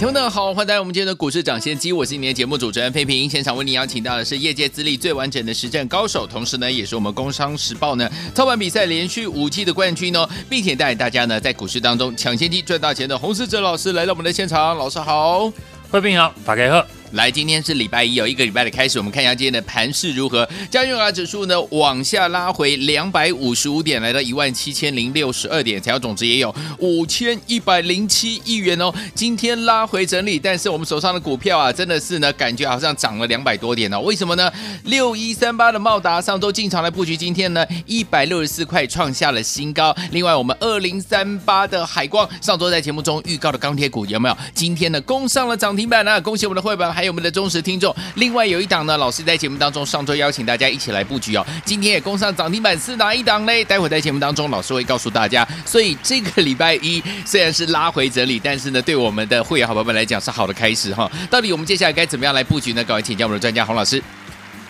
听众们好，欢迎来到我们今天的股市抢先机，我是您的节目主持人费平。现场为您邀请到的是业界资历最完整的实战高手，同时呢，也是我们工商时报呢操盘比赛连续五季的冠军哦，并且带大家呢在股市当中抢先机赚大钱的洪思哲老师来到我们的现场。老师好，费平好，打开喝。来，今天是礼拜一，有一个礼拜的开始，我们看一下今天的盘势如何。加权指数呢往下拉回两百五十五点，来到一万七千零六十二点，成交总值也有五千一百零七亿元哦。今天拉回整理，但是我们手上的股票啊，真的是呢，感觉好像涨了两百多点哦。为什么呢？六一三八的茂达上周进场来布局，今天呢一百六十四块创下了新高。另外，我们二零三八的海光上周在节目中预告的钢铁股有没有？今天呢攻上了涨停板呢，恭喜我们的会员。还有我们的忠实听众，另外有一档呢，老师在节目当中上周邀请大家一起来布局哦，今天也攻上涨停板，是哪一档嘞？待会在节目当中，老师会告诉大家。所以这个礼拜一虽然是拉回整理，但是呢，对我们的会员好朋友们来讲是好的开始哈。到底我们接下来该怎么样来布局呢？各位请教我们的专家洪老师。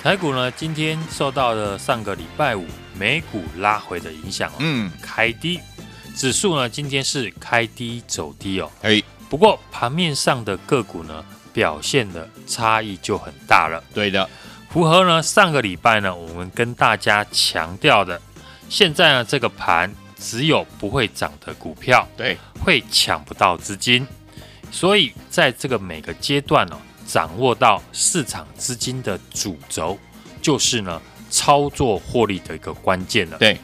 台股呢，今天受到了上个礼拜五美股拉回的影响，嗯，开低，指数呢今天是开低走低哦，哎，不过盘面上的个股呢。表现的差异就很大了。对的，符合呢上个礼拜呢，我们跟大家强调的，现在呢这个盘只有不会涨的股票，对，会抢不到资金，所以在这个每个阶段呢，掌握到市场资金的主轴，就是呢操作获利的一个关键了。对，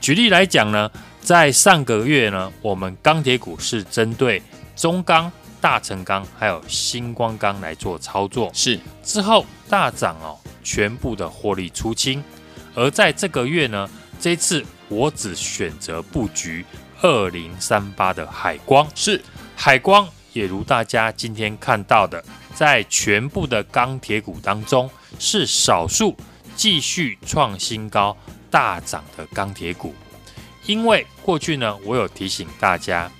举例来讲呢，在上个月呢，我们钢铁股是针对中钢。大成钢还有星光钢来做操作，是之后大涨哦，全部的获利出清。而在这个月呢，这次我只选择布局二零三八的海光，是海光也如大家今天看到的，在全部的钢铁股当中是少数继续创新高大涨的钢铁股。因为过去呢，我有提醒大家，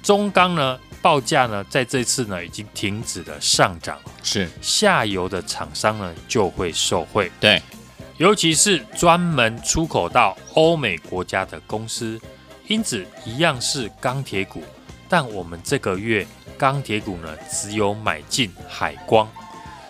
中钢呢。报价呢，在这次呢已经停止了上涨，是。下游的厂商呢就会受惠，对，尤其是专门出口到欧美国家的公司，因此一样是钢铁股，但我们这个月钢铁股呢只有买进海光，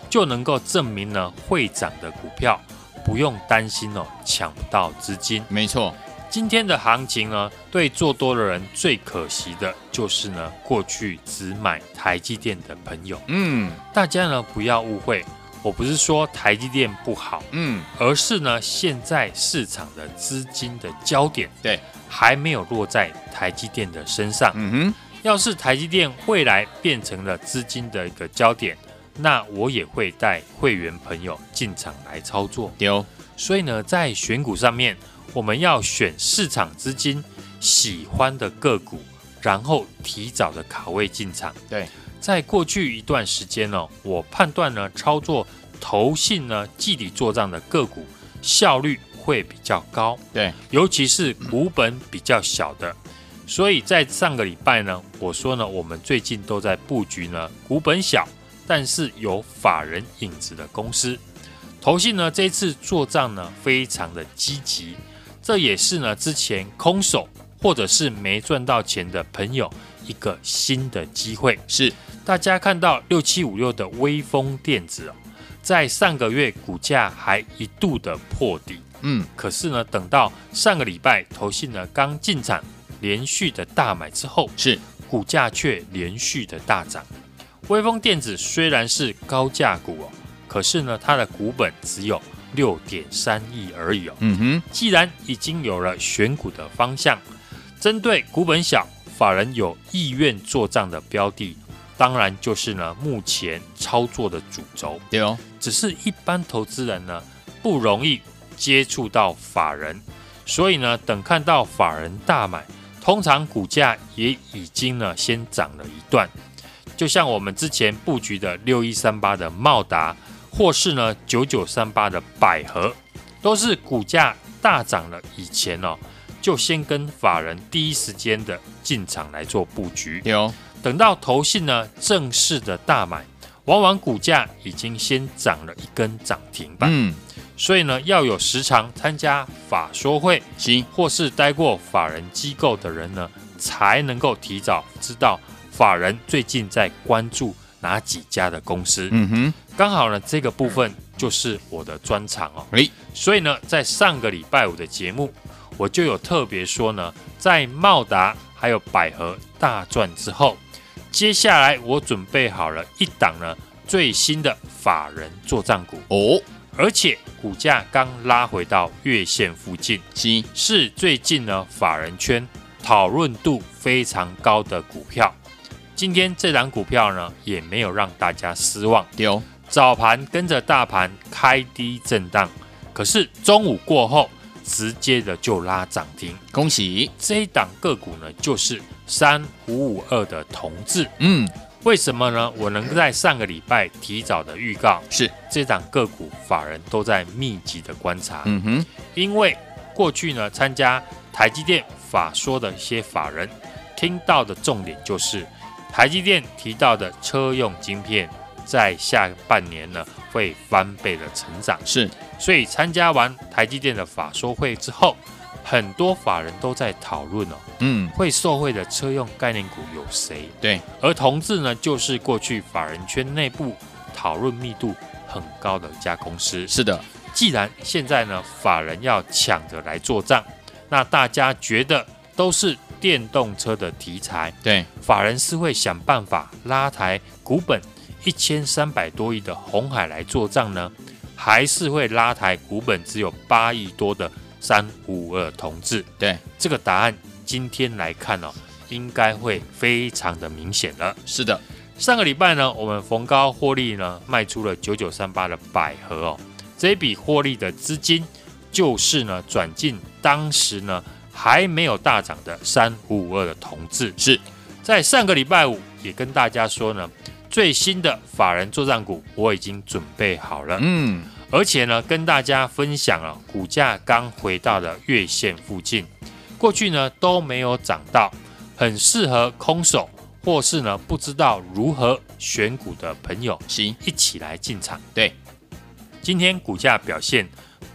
就能够证明呢会涨的股票不用担心哦抢不到资金，没错。今天的行情呢，对做多的人最可惜的就是呢，过去只买台积电的朋友。嗯，大家呢不要误会，我不是说台积电不好，嗯，而是呢现在市场的资金的焦点对还没有落在台积电的身上。嗯哼，要是台积电未来变成了资金的一个焦点，那我也会带会员朋友进场来操作。丢，所以呢，在选股上面。我们要选市场资金喜欢的个股，然后提早的卡位进场。对，在过去一段时间呢，我判断呢，操作投信呢，季底做账的个股效率会比较高。对，尤其是股本比较小的。所以在上个礼拜呢，我说呢，我们最近都在布局呢，股本小但是有法人影子的公司。投信呢，这一次做账呢，非常的积极。这也是呢，之前空手或者是没赚到钱的朋友一个新的机会。是大家看到六七五六的微风电子哦，在上个月股价还一度的破底，嗯，可是呢，等到上个礼拜投信呢刚进场，连续的大买之后，是股价却连续的大涨。微风电子虽然是高价股哦，可是呢，它的股本只有。六点三亿而已哦。嗯哼，既然已经有了选股的方向，针对股本小、法人有意愿做账的标的，当然就是呢目前操作的主轴。对哦，只是一般投资人呢不容易接触到法人，所以呢等看到法人大买，通常股价也已经呢先涨了一段。就像我们之前布局的六一三八的茂达。或是呢，九九三八的百合，都是股价大涨了以前哦，就先跟法人第一时间的进场来做布局。有，等到投信呢正式的大买，往往股价已经先涨了一根涨停板。嗯，所以呢，要有时常参加法说会，行，或是待过法人机构的人呢，才能够提早知道法人最近在关注哪几家的公司。嗯哼，刚好呢，这个部分就是我的专长哦。诶，所以呢，在上个礼拜五的节目，我就有特别说呢，在茂达还有百合大赚之后，接下来我准备好了一档呢最新的法人作战股哦，而且股价刚拉回到月线附近，行，是最近呢法人圈讨论度非常高的股票。今天这档股票呢，也没有让大家失望。有早盘跟着大盘开低震荡，可是中午过后直接的就拉涨停。恭喜，这一档个股呢，就是三五五二的同志。嗯，为什么呢？我能在上个礼拜提早的预告，是这档个股法人都在密集的观察。嗯哼，因为过去呢，参加台积电法说的一些法人听到的重点就是。台积电提到的车用晶片，在下半年呢会翻倍的成长，是，所以参加完台积电的法说会之后，很多法人都在讨论哦，嗯，会受惠的车用概念股有谁？对，而同志呢，就是过去法人圈内部讨论密度很高的一家公司。是的，既然现在呢法人要抢着来做账，那大家觉得都是。电动车的题材，对，法人是会想办法拉抬股本一千三百多亿的红海来做账呢，还是会拉抬股本只有八亿多的三五五二同志？对，这个答案今天来看哦，应该会非常的明显了。是的，上个礼拜呢，我们逢高获利呢，卖出了九九三八的百合哦，这一笔获利的资金就是呢转进当时呢。还没有大涨的三五五二的同志，是在上个礼拜五也跟大家说呢，最新的法人作战股我已经准备好了，嗯，而且呢跟大家分享了股价刚回到了月线附近，过去呢都没有涨到，很适合空手或是呢不知道如何选股的朋友，行，一起来进场。对，今天股价表现。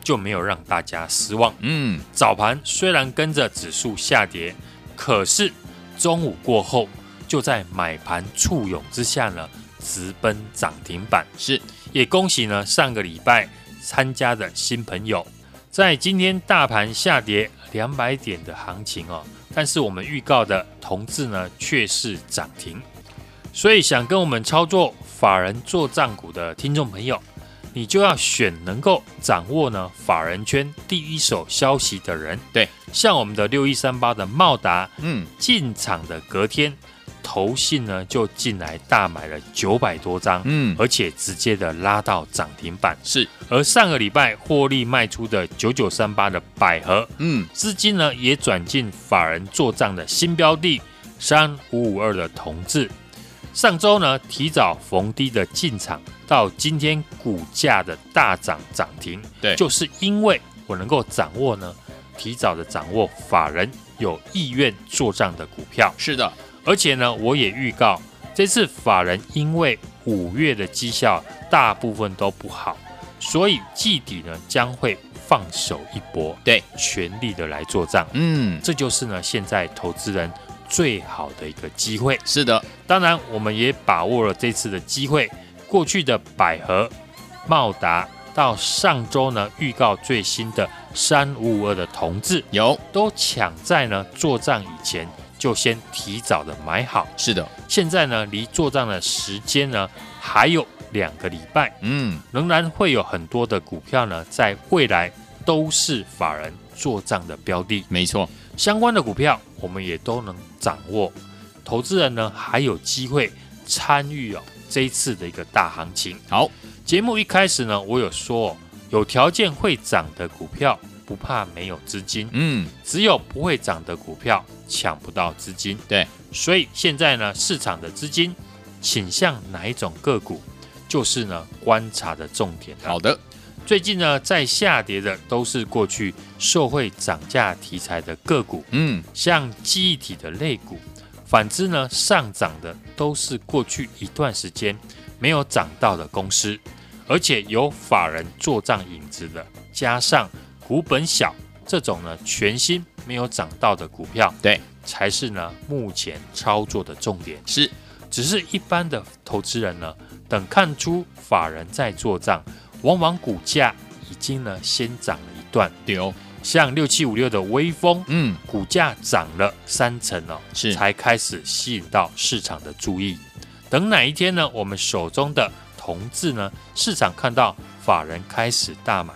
就没有让大家失望。嗯，早盘虽然跟着指数下跌，可是中午过后就在买盘簇拥之下呢，直奔涨停板。是，也恭喜呢上个礼拜参加的新朋友，在今天大盘下跌两百点的行情哦，但是我们预告的同志呢却是涨停，所以想跟我们操作法人做账股的听众朋友。你就要选能够掌握呢法人圈第一手消息的人，对，像我们的六一三八的茂达，嗯，进场的隔天，投信呢就进来大买了九百多张，嗯，而且直接的拉到涨停板，是。而上个礼拜获利卖出的九九三八的百合，嗯，资金呢也转进法人做账的新标的三五五二的同致。上周呢，提早逢低的进场，到今天股价的大涨涨停，对，就是因为我能够掌握呢，提早的掌握法人有意愿做账的股票，是的，而且呢，我也预告这次法人因为五月的绩效大部分都不好，所以季底呢将会放手一搏，对，全力的来做账，嗯，这就是呢现在投资人。最好的一个机会，是的，当然我们也把握了这次的机会。过去的百合、茂达，到上周呢预告最新的三五五二的同志，有都抢在呢做账以前就先提早的买好。是的，现在呢离做账的时间呢还有两个礼拜，嗯，仍然会有很多的股票呢在未来都是法人做账的标的。没错。相关的股票，我们也都能掌握。投资人呢，还有机会参与哦这一次的一个大行情。好，节目一开始呢，我有说，有条件会涨的股票不怕没有资金，嗯，只有不会涨的股票抢不到资金。对，所以现在呢，市场的资金倾向哪一种个股，就是呢观察的重点。好的，最近呢，在下跌的都是过去受惠涨价题材的个股，嗯，像记忆体的类股。反之呢，上涨的都是过去一段时间没有涨到的公司，而且有法人做账影子的，加上股本小这种呢，全新没有涨到的股票，对，才是呢目前操作的重点。是，只是一般的投资人呢，等看出法人在做账。往往股价已经呢先涨了一段，对哦，像六七五六的微风，嗯，股价涨了三成哦，是才开始吸引到市场的注意。等哪一天呢，我们手中的同志呢，市场看到法人开始大买，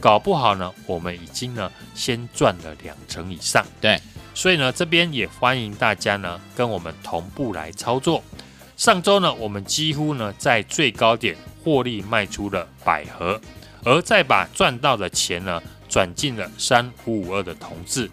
搞不好呢，我们已经呢先赚了两成以上。对，所以呢，这边也欢迎大家呢跟我们同步来操作。上周呢，我们几乎呢在最高点。获利卖出了百合，而再把赚到的钱呢转进了三五五二的同志，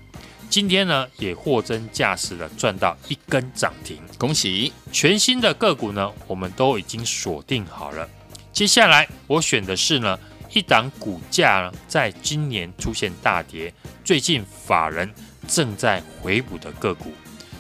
今天呢也货真价实的赚到一根涨停，恭喜！全新的个股呢，我们都已经锁定好了。接下来我选的是呢一档股价呢在今年出现大跌，最近法人正在回补的个股，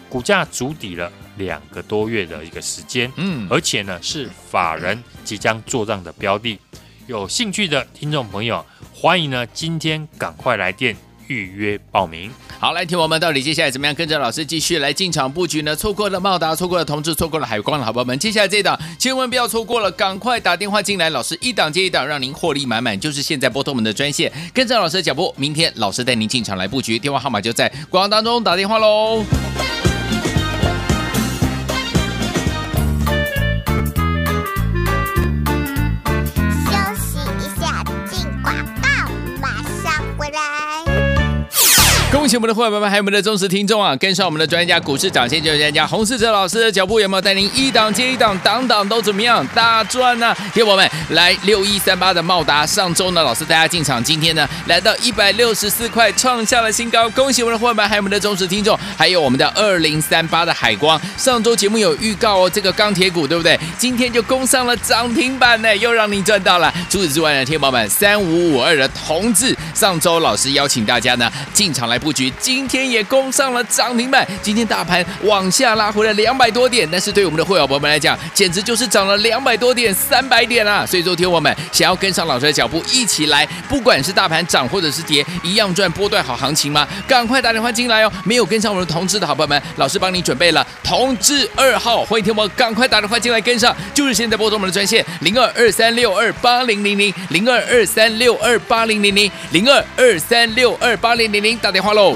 股价筑底了。两个多月的一个时间，嗯，而且呢是法人即将做账的标的，有兴趣的听众朋友，欢迎呢今天赶快来电预约报名。好，来听我们到底接下来怎么样跟着老师继续来进场布局呢？错过了茂达，错过了同志，错过了海光的好朋友们，接下来这一档千万不要错过了，赶快打电话进来，老师一档接一档，让您获利满满，就是现在拨通我们的专线，跟着老师的脚步，明天老师带您进场来布局，电话号码就在广告当中打电话喽。恭喜我们的伙伴们，还有我们的忠实听众啊！跟上我们的专家股市涨先机专家洪世哲老师的脚步，有没有带您一档接一档，档档都怎么样大赚呢？听我们来六一三八的茂达，上周呢老师带大家进场，今天呢来到一百六十四块，创下了新高。恭喜我们的伙伴们，还有我们的忠实听众，还有我们的二零三八的海光，上周节目有预告哦，这个钢铁股对不对？今天就攻上了涨停板呢，又让您赚到了。除此之外呢，天宝们三五五二的同志，上周老师邀请大家呢进场来布局。今天也攻上了涨停板，今天大盘往下拉回了两百多点，但是对我们的会员朋友们来讲，简直就是涨了两百多点、三百点啊！所以说，听我们想要跟上老师的脚步，一起来，不管是大盘涨或者是跌，一样赚波段好行情吗？赶快打电话进来哦！没有跟上我们的同志的好朋友们，老师帮你准备了同志二号，欢迎听我们赶快打电话进来跟上，就是现在拨通我们的专线零二二三六二八零零零零二二三六二八零零零零二二三六二八零零零打电话喽。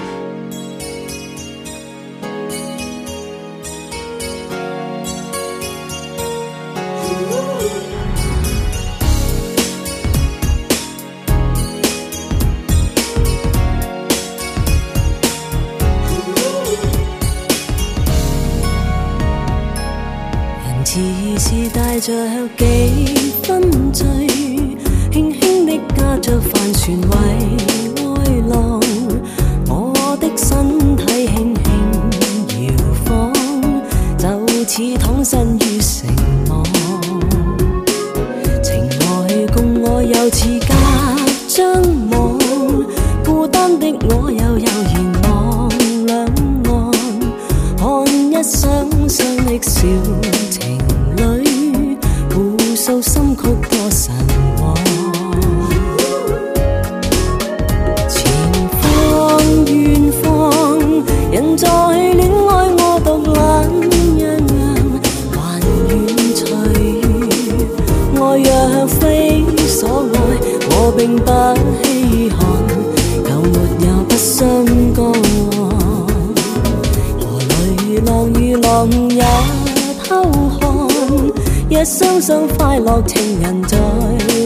情人在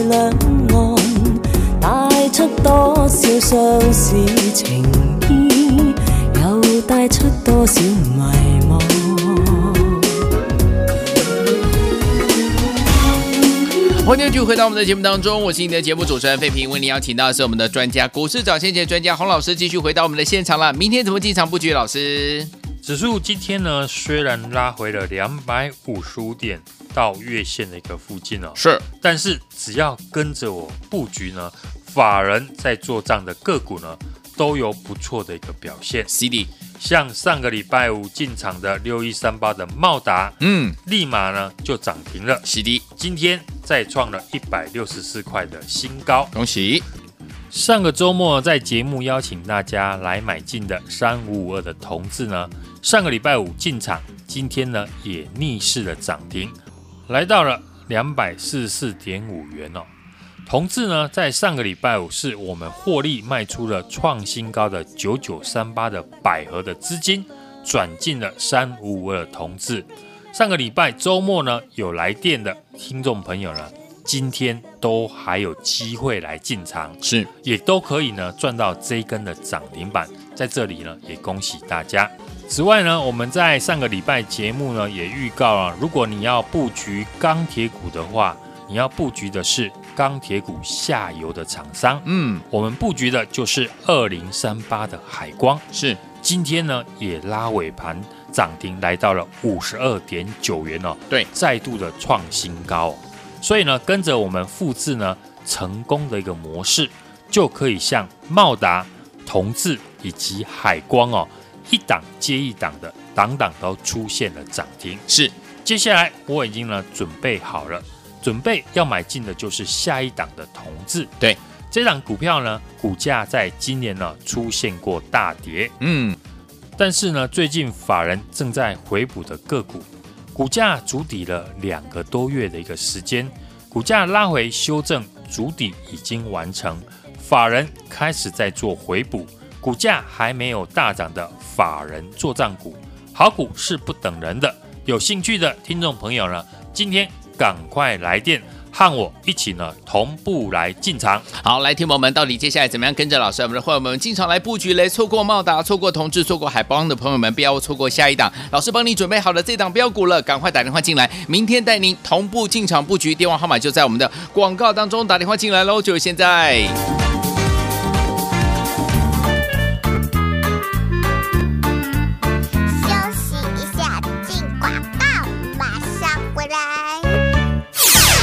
两岸，带出多少相思情意。又带出多少迷茫？欢迎继续回到我们的节目当中，我是你的节目主持人费平，为你邀请到的是我们的专家股市早先机专家洪老师，继续回到我们的现场了。明天怎么进场布局？老师，指数今天呢虽然拉回了两百五十五点，到月线的一个附近哦。是，但是只要跟着我布局呢，法人在做账的个股呢，都有不错的一个表现。CD，像上个礼拜五进场的六一三八的茂达，嗯，立马呢就涨停了。CD，今天再创了一百六十四块的新高。恭喜。上个周末在节目邀请大家来买进的三五五二的同志呢，上个礼拜五进场，今天呢也逆势的涨停，来到了两百四十四点五元哦。同志呢在上个礼拜五是我们获利卖出了创新高的九九三八的百合的资金，转进了三五五二的同志。上个礼拜周末呢有来电的听众朋友呢。今天都还有机会来进场，是也都可以呢赚到这一根的涨停板，在这里呢也恭喜大家。此外呢，我们在上个礼拜节目呢也预告了，如果你要布局钢铁股的话，你要布局的是钢铁股下游的厂商。嗯，我们布局的就是二零三八的海光，是今天呢也拉尾盘涨停，来到了五十二点九元哦，对，再度的创新高哦。所以呢，跟着我们复制呢成功的一个模式，就可以像茂达、同志以及海光哦，一档接一档的，档档都出现了涨停。是，接下来我已经呢准备好了，准备要买进的就是下一档的同志。对，这档股票呢，股价在今年呢出现过大跌，嗯，但是呢，最近法人正在回补的个股。股价筑底了两个多月的一个时间，股价拉回修正，筑底已经完成，法人开始在做回补，股价还没有大涨的法人作战股，好股是不等人的，有兴趣的听众朋友呢，今天赶快来电。和我一起呢，同步来进场。好，来听友们，到底接下来怎么样跟着老师我们的伙伴们进场来布局嘞？错过茂达、错过同志、错过海邦的朋友们，不要错过下一档。老师帮你准备好了这档标股了，赶快打电话进来，明天带您同步进场布局。电话号码就在我们的广告当中，打电话进来喽，就是现在。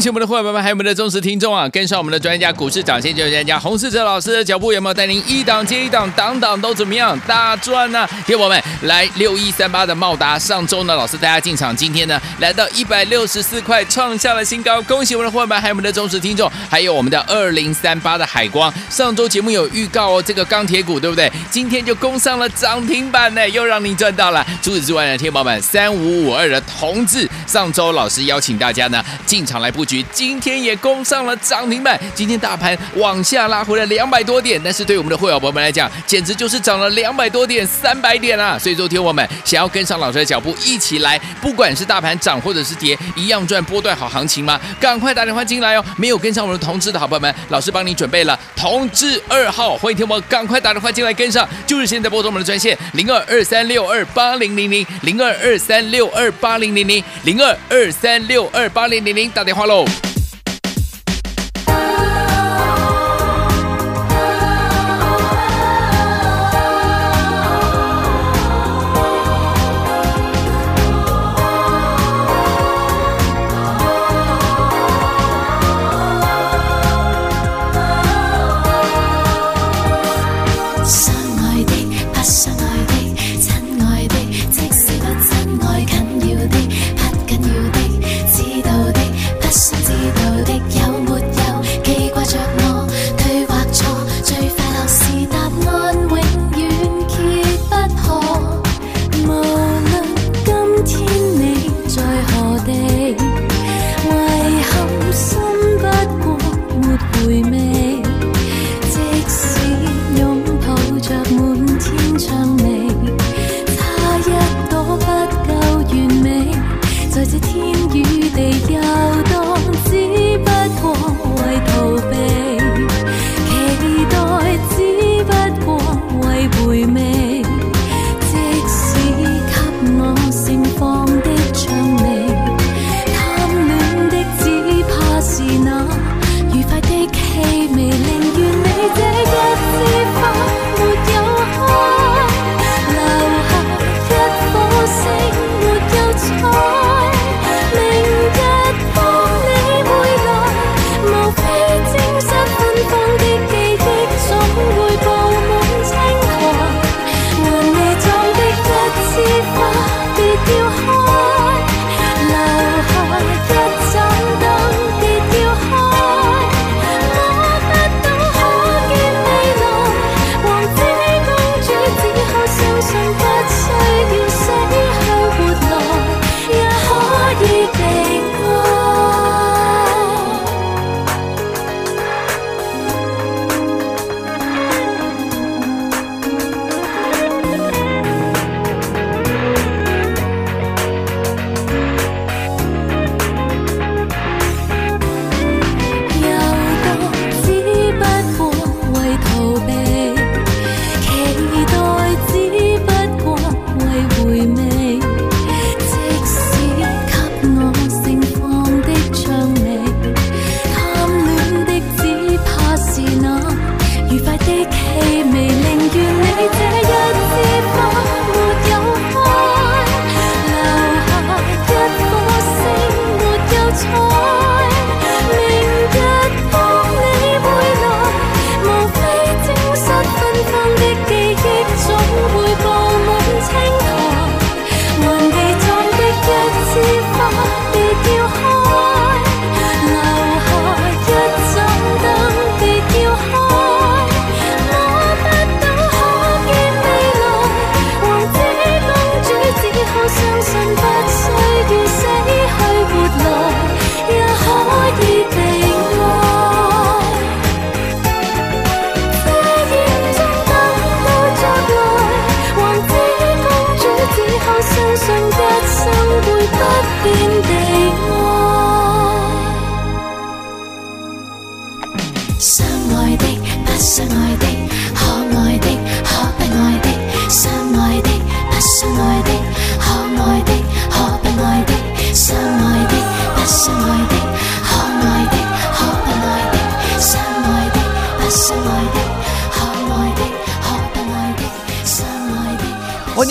恭喜我们的伙伴们，还有我们的忠实听众啊！跟上我们的专家股市涨先机专家洪世哲老师的脚步，有没有带您一档接一档，档档都怎么样大赚呢？听我们来六一三八的茂达，上周呢老师带大家进场，今天呢来到一百六十四块，创下了新高。恭喜我们的伙伴们，还有我们的忠实听众，还有我们的二零三八的海光，上周节目有预告哦，这个钢铁股对不对？今天就攻上了涨停板呢，又让您赚到了。除此之外呢，听友们三五五二的同志，上周老师邀请大家呢进场来。布局今天也攻上了涨停板，今天大盘往下拉回了两百多点，但是对我们的会员朋友们来讲，简直就是涨了两百多点、三百点啊！所以昨天我们想要跟上老师的脚步，一起来，不管是大盘涨或者是跌，一样赚波段好行情吗？赶快打电话进来哦！没有跟上我们的同致的好朋友们，老师帮你准备了同致二号，欢迎听我赶快打电话进来跟上，就是现在拨通我们的专线零二二三六二八零零零零二二三六二八零零零零二二三六二八零零零打电话。喽。知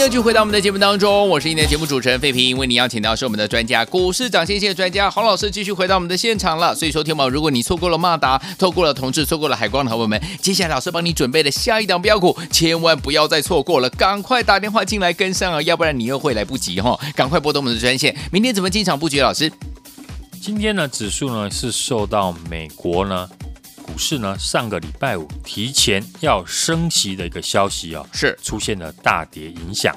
继续回到我们的节目当中，我是今天的节目主持人费平，为你邀请到是我们的专家，股市涨先线专家洪老师，继续回到我们的现场了。所以说，天宝，如果你错过了马达，错过了同志，错过了海光的朋友们，接下来老师帮你准备的下一档标股，千万不要再错过了，赶快打电话进来跟上啊，要不然你又会来不及哈、赶快拨通我们的专线，明天怎么进场布局？老师，今天呢，指数呢是受到美国呢。股市呢，上个礼拜五提前要升息的一个消息哦，是出现了大跌影响。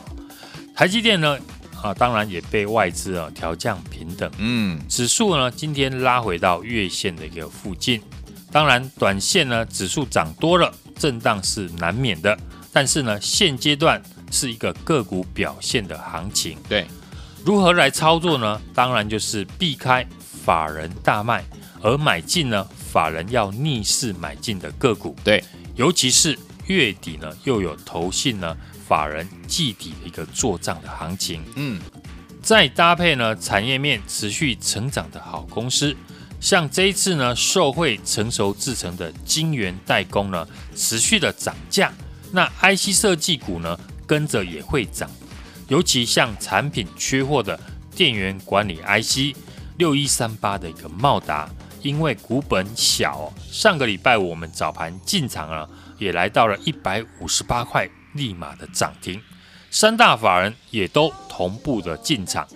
台积电呢，啊，当然也被外资啊调降平等。嗯，指数呢今天拉回到月线的一个附近。当然，短线呢指数涨多了，震荡是难免的。但是呢，现阶段是一个个股表现的行情。对，如何来操作呢？当然就是避开法人大卖，而买进呢。法人要逆势买进的个股，对，尤其是月底呢，又有投信呢，法人季底的一个做账的行情，嗯，再搭配呢，产业面持续成长的好公司，像这一次呢，受惠成熟制成的晶圆代工呢，持续的涨价，那 IC 设计股呢，跟着也会涨，尤其像产品缺货的电源管理 IC 六一三八的一个茂达。因为股本小哦，上个礼拜我们早盘进场了，也来到了一百五十八块，立马的涨停，三大法人也都同步的进场，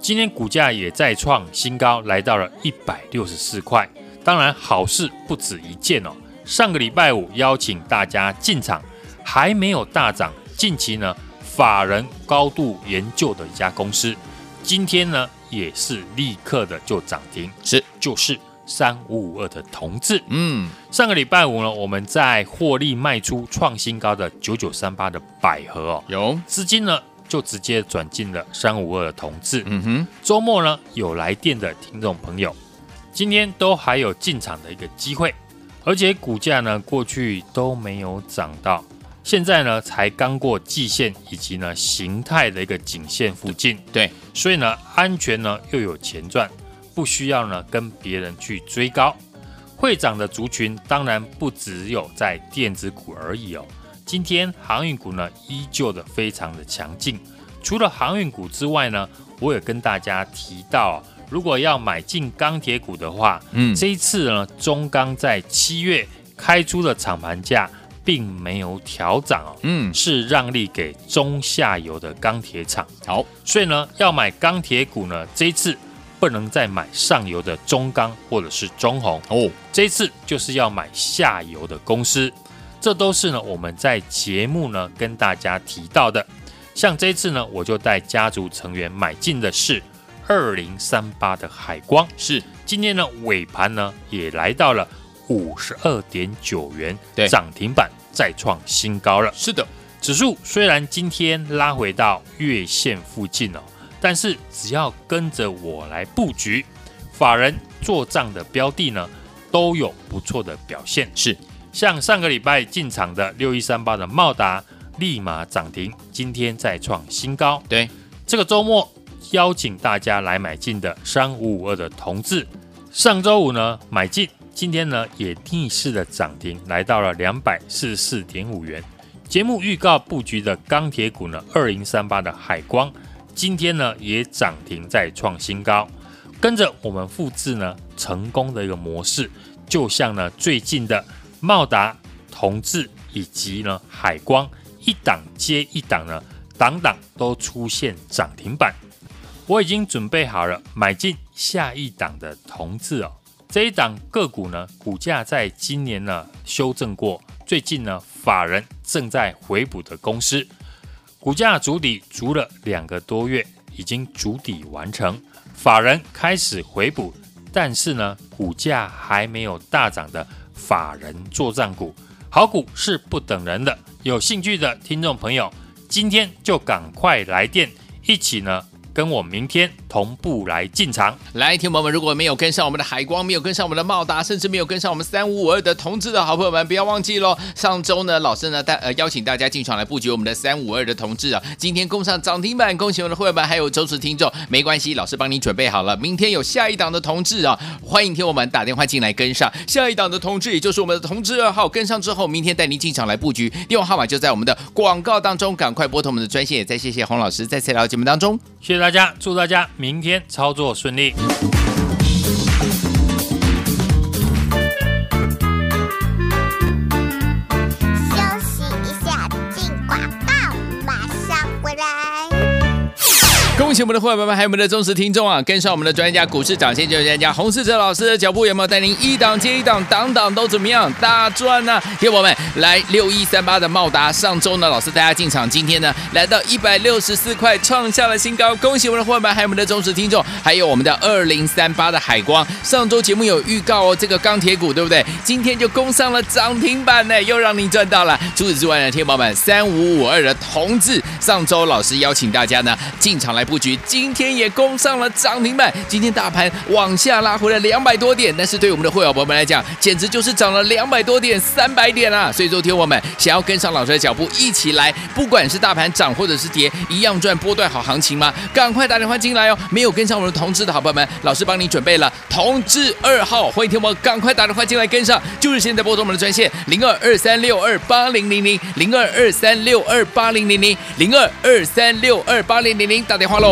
今天股价也再创新高，来到了一百六十四块。当然好事不止一件哦，上个礼拜五邀请大家进场，还没有大涨，近期呢法人高度研究的一家公司，今天呢也是立刻的就涨停，是就是。三五五二的同志，嗯，上个礼拜五呢，我们在获利卖出创新高的九九三八的百合哦，有。资金呢就直接转进了三五二的同志，嗯哼，周末呢有来电的听众朋友，今天都还有进场的一个机会，而且股价呢过去都没有涨到，现在呢才刚过季线以及呢形态的一个颈线附近，对，所以呢安全呢又有钱赚。不需要呢跟别人去追高，会涨的族群当然不只有在电子股而已哦。今天航运股呢依旧的非常的强劲，除了航运股之外呢，我也跟大家提到，如果要买进钢铁股的话，嗯，这一次呢中钢在七月开出的厂盘价并没有调涨哦，嗯，是让利给中下游的钢铁厂。好，所以呢要买钢铁股呢这一次。不能再买上游的中钢或者是中红哦，这次就是要买下游的公司，这都是呢我们在节目呢跟大家提到的。像这次呢，我就带家族成员买进的是二零三八的海光，是今天呢尾盘呢也来到了五十二点九元，对，涨停板再创新高了。是的，指数虽然今天拉回到月线附近哦。但是只要跟着我来布局，法人做账的标的呢，都有不错的表现。是，像上个礼拜进场的六一三八的茂达，立马涨停，今天再创新高。对，这个周末邀请大家来买进的三五五二的同志，上周五呢买进，今天呢也逆势的涨停，来到了两百四十四点五元。节目预告布局的钢铁股呢，二零三八的海光，今天呢也涨停再创新高。跟着我们复制呢成功的一个模式，就像呢最近的茂达、同致以及呢海光，一档接一档呢，档档都出现涨停板。我已经准备好了买进下一档的同致哦，这一档个股呢，股价在今年呢修正过，最近呢法人正在回补的公司，股价筑底筑了两个多月，已经筑底完成，法人开始回补，但是呢股价还没有大涨的法人作战股，好股是不等人的，有兴趣的听众朋友，今天就赶快来电，一起呢。跟我明天同步来进场，来，听友们，如果没有跟上我们的海光，没有跟上我们的茂达，甚至没有跟上我们三五五二的同志的好朋友们，不要忘记喽。上周呢，老师呢带呃邀请大家进场来布局我们的三五二的同志啊，今天攻上涨停板，恭喜我们的会员们还有忠实听众，没关系，老师帮你准备好了，明天有下一档的同志啊，欢迎听我们打电话进来跟上。下一档的同志，也就是我们的同志二号，跟上之后，明天带您进场来布局，电话号码就在我们的广告当中，赶快拨通我们的专线，也再谢谢洪老师再次来到节目当中。谢谢大家，祝大家明天操作顺利。恭喜我们的伙伴们，还有我们的忠实听众啊！跟上我们的专家，股市涨先就是专家洪世哲老师的脚步，有没有带您一档接一档，档档都怎么样大赚呢？听友们，来六一三八的茂达，上周呢，老师带大家进场，今天呢，来到一百六十四块，创下了新高。恭喜我们的伙伴们，还有我们的忠实听众，还有我们的二零三八的海光，上周节目有预告哦，这个钢铁股对不对？今天就攻上了涨停板呢，又让您赚到了。除此之外呢，天宝们，三五五二的同志，上周老师邀请大家呢进场来布。局今天也攻上了涨停板，今天大盘往下拉回了两百多点，但是对我们的会员朋友们来讲，简直就是涨了两百多点、三百点啊！所以，昨天我们想要跟上老师的脚步，一起来，不管是大盘涨或者是跌，一样赚波段好行情吗？赶快打电话进来哦！没有跟上我们的同志的好朋友们，老师帮你准备了同志二号，欢迎听我赶快打电话进来跟上，就是现在拨通我们的专线零二二三六二八零零零零二二三六二八零零零零二二三六二八零零零打电话喽！